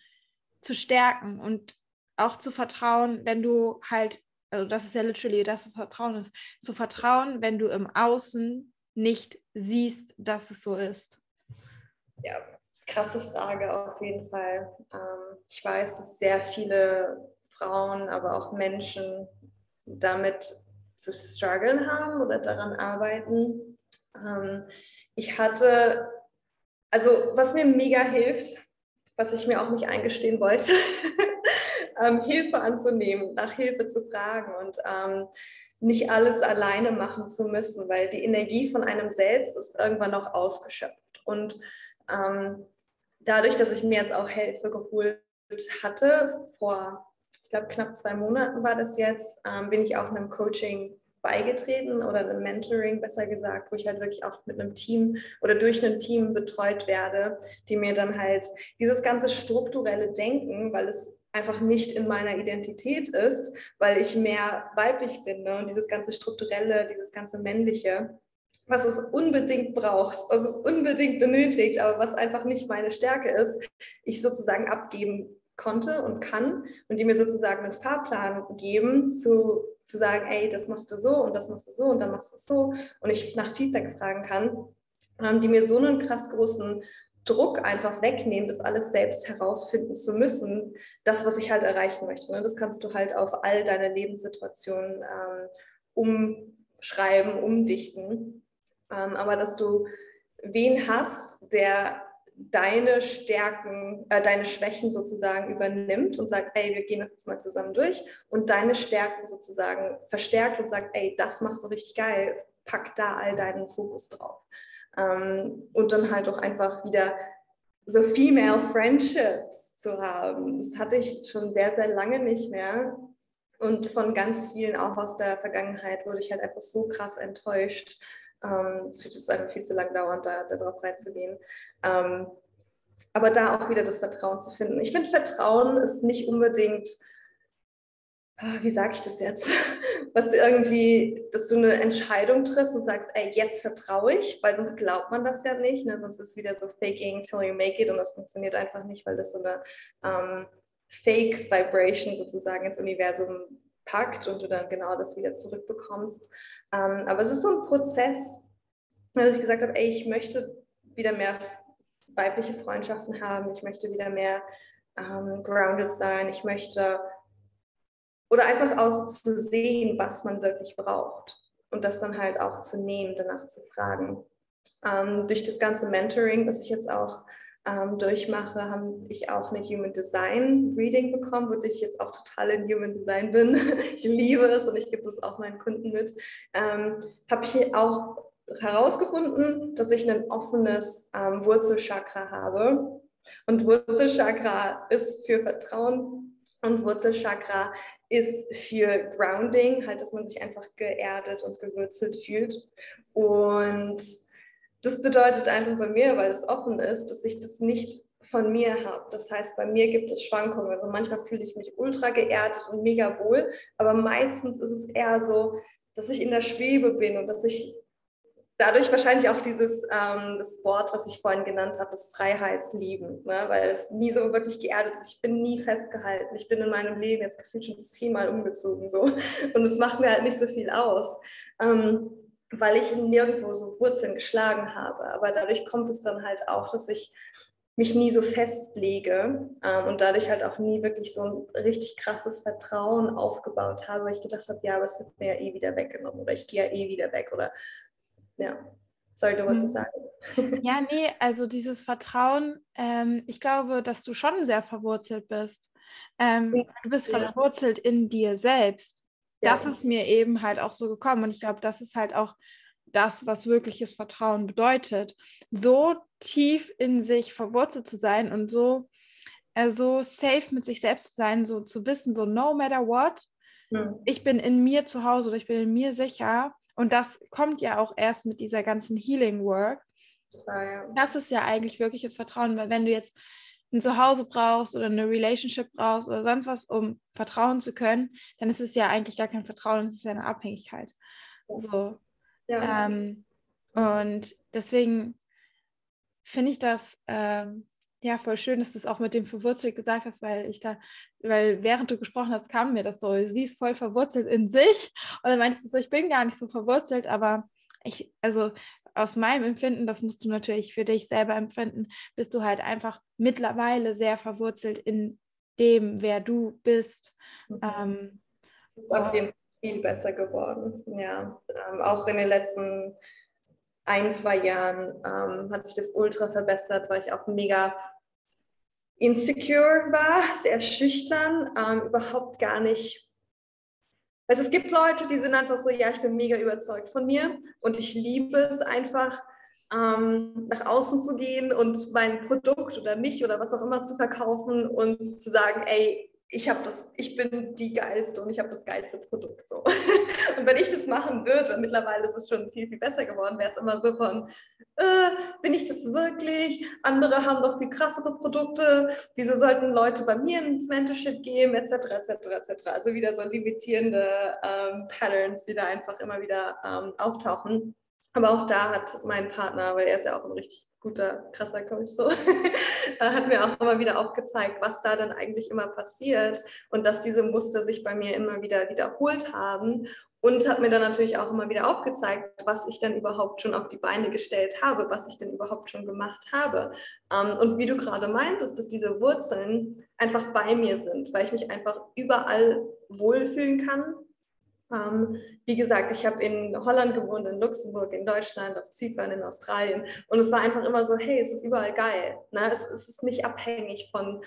zu stärken und auch zu vertrauen, wenn du halt, also das ist ja literally das, was Vertrauen ist, zu vertrauen, wenn du im Außen nicht siehst, dass es so ist? Ja, krasse Frage auf jeden Fall. Ähm, ich weiß, dass sehr viele Frauen, aber auch Menschen damit zu strugglen haben oder daran arbeiten. Ähm, ich hatte, also was mir mega hilft, was ich mir auch nicht eingestehen wollte, ähm, Hilfe anzunehmen, nach Hilfe zu fragen und nicht alles alleine machen zu müssen, weil die Energie von einem selbst ist irgendwann auch ausgeschöpft. Und ähm, dadurch, dass ich mir jetzt auch Hilfe geholt hatte, vor, ich glaube, knapp zwei Monaten war das jetzt, ähm, bin ich auch einem Coaching beigetreten oder einem Mentoring besser gesagt, wo ich halt wirklich auch mit einem Team oder durch ein Team betreut werde, die mir dann halt dieses ganze strukturelle Denken, weil es einfach nicht in meiner Identität ist, weil ich mehr weiblich bin ne? und dieses ganze strukturelle, dieses ganze männliche, was es unbedingt braucht, was es unbedingt benötigt, aber was einfach nicht meine Stärke ist, ich sozusagen abgeben konnte und kann und die mir sozusagen einen Fahrplan geben, zu, zu sagen, ey, das machst du so und das machst du so und dann machst du so und ich nach Feedback fragen kann, ähm, die mir so einen krass großen Druck einfach wegnehmen, das alles selbst herausfinden zu müssen, das, was ich halt erreichen möchte. Ne? Das kannst du halt auf all deine Lebenssituationen ähm, umschreiben, umdichten. Ähm, aber dass du wen hast, der deine Stärken, äh, deine Schwächen sozusagen übernimmt und sagt, ey, wir gehen das jetzt mal zusammen durch und deine Stärken sozusagen verstärkt und sagt, ey, das machst du richtig geil, pack da all deinen Fokus drauf. Ähm, und dann halt auch einfach wieder so Female Friendships zu haben. Das hatte ich schon sehr, sehr lange nicht mehr. Und von ganz vielen auch aus der Vergangenheit wurde ich halt einfach so krass enttäuscht. Ähm, es wird jetzt einfach viel zu lang dauern, da, da drauf reinzugehen. Ähm, aber da auch wieder das Vertrauen zu finden. Ich finde, Vertrauen ist nicht unbedingt Ah, wie sage ich das jetzt, was irgendwie, dass du eine Entscheidung triffst und sagst, ey, jetzt vertraue ich, weil sonst glaubt man das ja nicht, ne? sonst ist es wieder so faking till you make it und das funktioniert einfach nicht, weil das so eine ähm, Fake Vibration sozusagen ins Universum packt und du dann genau das wieder zurückbekommst. Ähm, aber es ist so ein Prozess, dass ich gesagt habe, ey, ich möchte wieder mehr weibliche Freundschaften haben, ich möchte wieder mehr ähm, grounded sein, ich möchte oder einfach auch zu sehen, was man wirklich braucht und das dann halt auch zu nehmen, danach zu fragen. Ähm, durch das ganze Mentoring, was ich jetzt auch ähm, durchmache, habe ich auch eine Human Design Reading bekommen, wo ich jetzt auch total in Human Design bin. ich liebe es und ich gebe es auch meinen Kunden mit. Ähm, habe ich auch herausgefunden, dass ich ein offenes ähm, Wurzelchakra habe. Und Wurzelchakra ist für Vertrauen und Wurzelchakra ist für Grounding, halt, dass man sich einfach geerdet und gewürzelt fühlt. Und das bedeutet einfach bei mir, weil es offen ist, dass ich das nicht von mir habe. Das heißt, bei mir gibt es Schwankungen. Also manchmal fühle ich mich ultra geerdet und mega wohl, aber meistens ist es eher so, dass ich in der Schwebe bin und dass ich dadurch wahrscheinlich auch dieses ähm, das Wort, was ich vorhin genannt habe, das Freiheitslieben, ne? weil es nie so wirklich geerdet ist. Ich bin nie festgehalten. Ich bin in meinem Leben jetzt gefühlt schon zehnmal umgezogen so und es macht mir halt nicht so viel aus, ähm, weil ich nirgendwo so Wurzeln geschlagen habe. Aber dadurch kommt es dann halt auch, dass ich mich nie so festlege ähm, und dadurch halt auch nie wirklich so ein richtig krasses Vertrauen aufgebaut habe, weil ich gedacht habe, ja, aber es wird mir ja eh wieder weggenommen oder ich gehe ja eh wieder weg oder ja. Soll du was zu mhm. sagen? Ja, nee, also dieses Vertrauen, ähm, ich glaube, dass du schon sehr verwurzelt bist. Ähm, ja. Du bist verwurzelt in dir selbst. Ja. Das ist mir eben halt auch so gekommen. Und ich glaube, das ist halt auch das, was wirkliches Vertrauen bedeutet. So tief in sich verwurzelt zu sein und so, äh, so safe mit sich selbst zu sein, so zu wissen, so no matter what, mhm. ich bin in mir zu Hause oder ich bin in mir sicher Und das kommt ja auch erst mit dieser ganzen Healing Work. Das ist ja eigentlich wirkliches Vertrauen, weil wenn du jetzt ein Zuhause brauchst oder eine Relationship brauchst oder sonst was, um vertrauen zu können, dann ist es ja eigentlich gar kein Vertrauen, es ist ja eine Abhängigkeit. So. Ja. Ähm, und deswegen finde ich das ähm, ja voll schön, dass du es auch mit dem verwurzelt gesagt hast, weil ich da, weil während du gesprochen hast, kam mir das so, sie ist voll verwurzelt in sich. Und dann meintest du so, ich bin gar nicht so verwurzelt, aber ich, also aus meinem Empfinden, das musst du natürlich für dich selber empfinden, bist du halt einfach mittlerweile sehr verwurzelt in dem, wer du bist. Mhm. Ähm, das ist auf jeden Fall viel besser geworden. Ja, ähm, auch in den letzten ein, zwei Jahren ähm, hat sich das ultra verbessert, weil ich auch mega insecure war, sehr schüchtern, ähm, überhaupt gar nicht. Also es gibt Leute, die sind einfach so, ja, ich bin mega überzeugt von mir und ich liebe es einfach, ähm, nach außen zu gehen und mein Produkt oder mich oder was auch immer zu verkaufen und zu sagen, ey, ich habe das, ich bin die geilste und ich habe das geilste Produkt so. Und wenn ich das machen würde, mittlerweile ist es schon viel, viel besser geworden, wäre es immer so von, äh, bin ich das wirklich? Andere haben doch viel krassere Produkte, wieso sollten Leute bei mir ins Mentorship gehen, etc., etc., etc. Also wieder so limitierende ähm, Patterns, die da einfach immer wieder ähm, auftauchen. Aber auch da hat mein Partner, weil er ist ja auch ein richtig guter, krasser Coach, so, hat mir auch immer wieder aufgezeigt, was da dann eigentlich immer passiert und dass diese Muster sich bei mir immer wieder wiederholt haben und hat mir dann natürlich auch immer wieder aufgezeigt, was ich dann überhaupt schon auf die Beine gestellt habe, was ich denn überhaupt schon gemacht habe. Ähm, und wie du gerade meintest, dass diese Wurzeln einfach bei mir sind, weil ich mich einfach überall wohlfühlen kann, ähm, wie gesagt, ich habe in Holland gewohnt, in Luxemburg, in Deutschland, auf Zypern, in Australien. Und es war einfach immer so, hey, es ist überall geil. Ne? Es, es ist nicht abhängig von,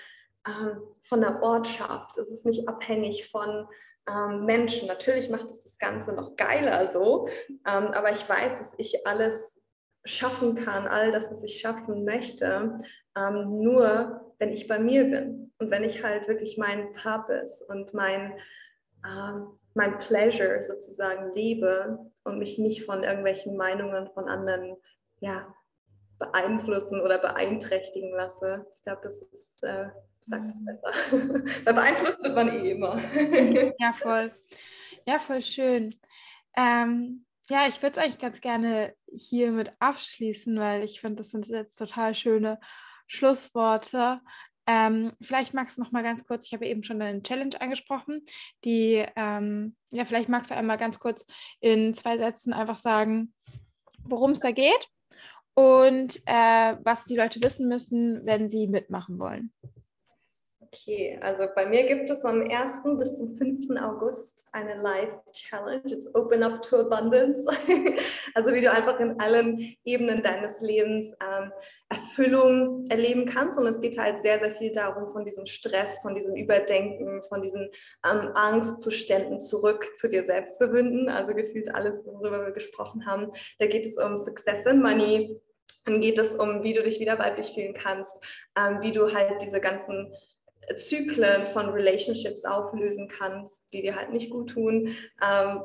ähm, von der Ortschaft. Es ist nicht abhängig von ähm, Menschen. Natürlich macht es das Ganze noch geiler so. Ähm, aber ich weiß, dass ich alles schaffen kann, all das, was ich schaffen möchte, ähm, nur wenn ich bei mir bin. Und wenn ich halt wirklich meinen Purpose und mein ähm, mein Pleasure sozusagen lebe und mich nicht von irgendwelchen Meinungen von anderen ja, beeinflussen oder beeinträchtigen lasse. Ich glaube, das ist, äh, sagt es besser. Weil beeinflusst man eh immer. ja, voll. Ja, voll schön. Ähm, ja, ich würde es eigentlich ganz gerne hiermit abschließen, weil ich finde, das sind jetzt total schöne Schlussworte. Ähm, vielleicht magst du noch mal ganz kurz, ich habe eben schon deine Challenge angesprochen, die, ähm, ja, vielleicht magst du einmal ganz kurz in zwei Sätzen einfach sagen, worum es da geht und äh, was die Leute wissen müssen, wenn sie mitmachen wollen. Okay, also bei mir gibt es am 1. bis zum 5. August eine Live-Challenge. It's Open Up to Abundance. also wie du einfach in allen Ebenen deines Lebens ähm, Erfüllung erleben kannst. Und es geht halt sehr, sehr viel darum, von diesem Stress, von diesem Überdenken, von diesen ähm, Angstzuständen zurück zu dir selbst zu finden. Also gefühlt alles, worüber wir gesprochen haben. Da geht es um Success and Money. Dann geht es um, wie du dich wieder weiblich fühlen kannst, ähm, wie du halt diese ganzen Zyklen von Relationships auflösen kannst, die dir halt nicht gut tun. Ähm,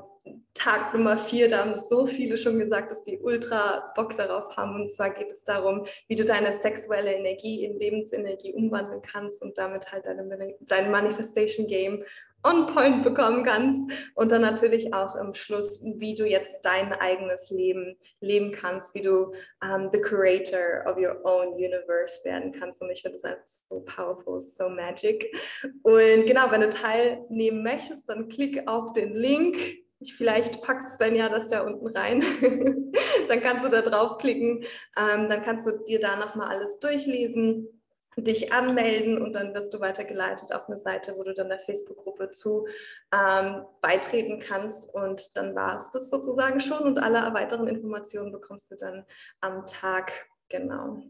Tag Nummer vier, da haben so viele schon gesagt, dass die ultra Bock darauf haben. Und zwar geht es darum, wie du deine sexuelle Energie in Lebensenergie umwandeln kannst und damit halt deine, dein Manifestation Game on point bekommen kannst und dann natürlich auch im Schluss, wie du jetzt dein eigenes Leben leben kannst, wie du um, ähm, the creator of your own universe werden kannst. Und ich finde das einfach so powerful, so magic. Und genau, wenn du teilnehmen möchtest, dann klick auf den Link. Ich, vielleicht packt Svenja das ja unten rein. dann kannst du da draufklicken. Ähm, dann kannst du dir da nochmal alles durchlesen dich anmelden und dann wirst du weitergeleitet auf eine Seite, wo du dann der Facebook-Gruppe zu ähm, beitreten kannst. Und dann war es das sozusagen schon und alle weiteren Informationen bekommst du dann am Tag. Genau.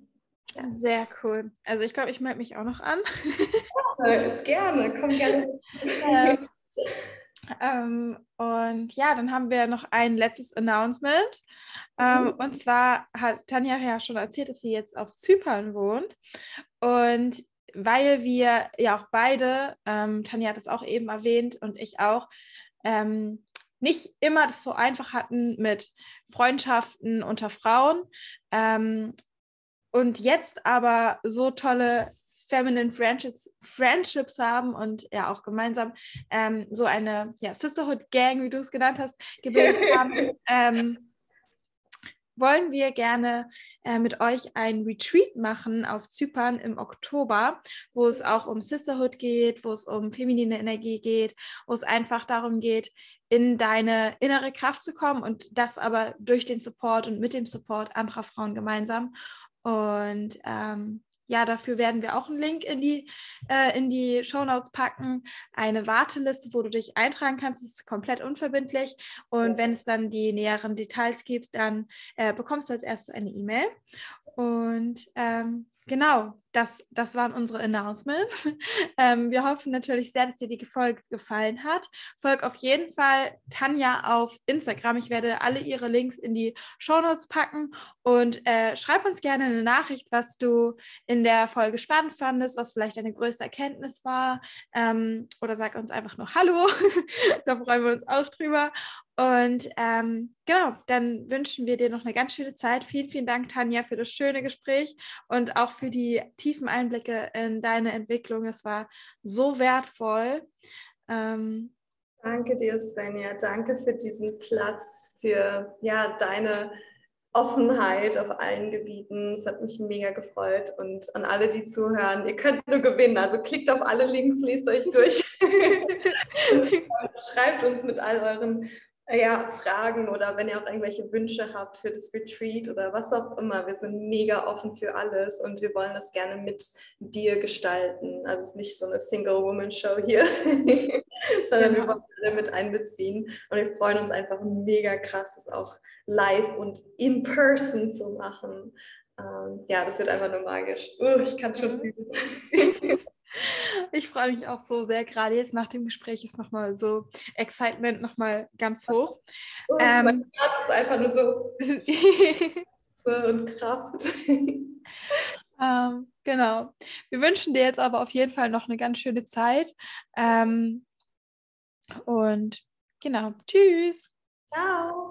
Ja. Sehr cool. Also ich glaube, ich melde mich auch noch an. Ja, gerne, komm gerne. Ähm, ähm, und ja, dann haben wir noch ein letztes Announcement. Ähm, mhm. Und zwar hat Tanja ja schon erzählt, dass sie jetzt auf Zypern wohnt. Und weil wir ja auch beide, ähm, Tanja hat es auch eben erwähnt und ich auch, ähm, nicht immer das so einfach hatten mit Freundschaften unter Frauen. Ähm, und jetzt aber so tolle Feminine Friendships, Friendships haben und ja auch gemeinsam ähm, so eine ja, Sisterhood Gang, wie du es genannt hast, gebildet haben. Ähm, wollen wir gerne äh, mit euch ein Retreat machen auf Zypern im Oktober, wo es auch um Sisterhood geht, wo es um feminine Energie geht, wo es einfach darum geht, in deine innere Kraft zu kommen und das aber durch den Support und mit dem Support anderer Frauen gemeinsam. Und ähm, ja, dafür werden wir auch einen Link in die, äh, in die Show Notes packen. Eine Warteliste, wo du dich eintragen kannst, ist komplett unverbindlich. Und wenn es dann die näheren Details gibt, dann äh, bekommst du als erstes eine E-Mail. Und ähm, Genau, das, das waren unsere Announcements. Ähm, wir hoffen natürlich sehr, dass dir die Folge gefallen hat. Folg auf jeden Fall Tanja auf Instagram. Ich werde alle ihre Links in die Shownotes packen und äh, schreib uns gerne eine Nachricht, was du in der Folge spannend fandest, was vielleicht deine größte Erkenntnis war. Ähm, oder sag uns einfach nur Hallo. da freuen wir uns auch drüber. Und ähm, genau, dann wünschen wir dir noch eine ganz schöne Zeit. Vielen, vielen Dank, Tanja, für das schöne Gespräch und auch für die tiefen Einblicke in deine Entwicklung. Es war so wertvoll. Ähm, Danke dir, Svenja. Danke für diesen Platz, für ja, deine Offenheit auf allen Gebieten. Es hat mich mega gefreut. Und an alle, die zuhören, ihr könnt nur gewinnen. Also klickt auf alle Links, lest euch durch. und schreibt uns mit all euren ja, Fragen oder wenn ihr auch irgendwelche Wünsche habt für das Retreat oder was auch immer. Wir sind mega offen für alles und wir wollen das gerne mit dir gestalten. Also es ist nicht so eine Single-Woman-Show hier, sondern wir wollen alle mit einbeziehen. Und wir freuen uns einfach mega krass, es auch live und in person zu machen. Ähm, ja, das wird einfach nur magisch. Uh, ich kann schon mhm. fühlen. Ich freue mich auch so sehr. Gerade jetzt nach dem Gespräch ist nochmal so Excitement nochmal ganz hoch. Oh, ähm, mein Herz ist einfach nur so und Kraft. Ähm, genau. Wir wünschen dir jetzt aber auf jeden Fall noch eine ganz schöne Zeit. Ähm, und genau. Tschüss. Ciao.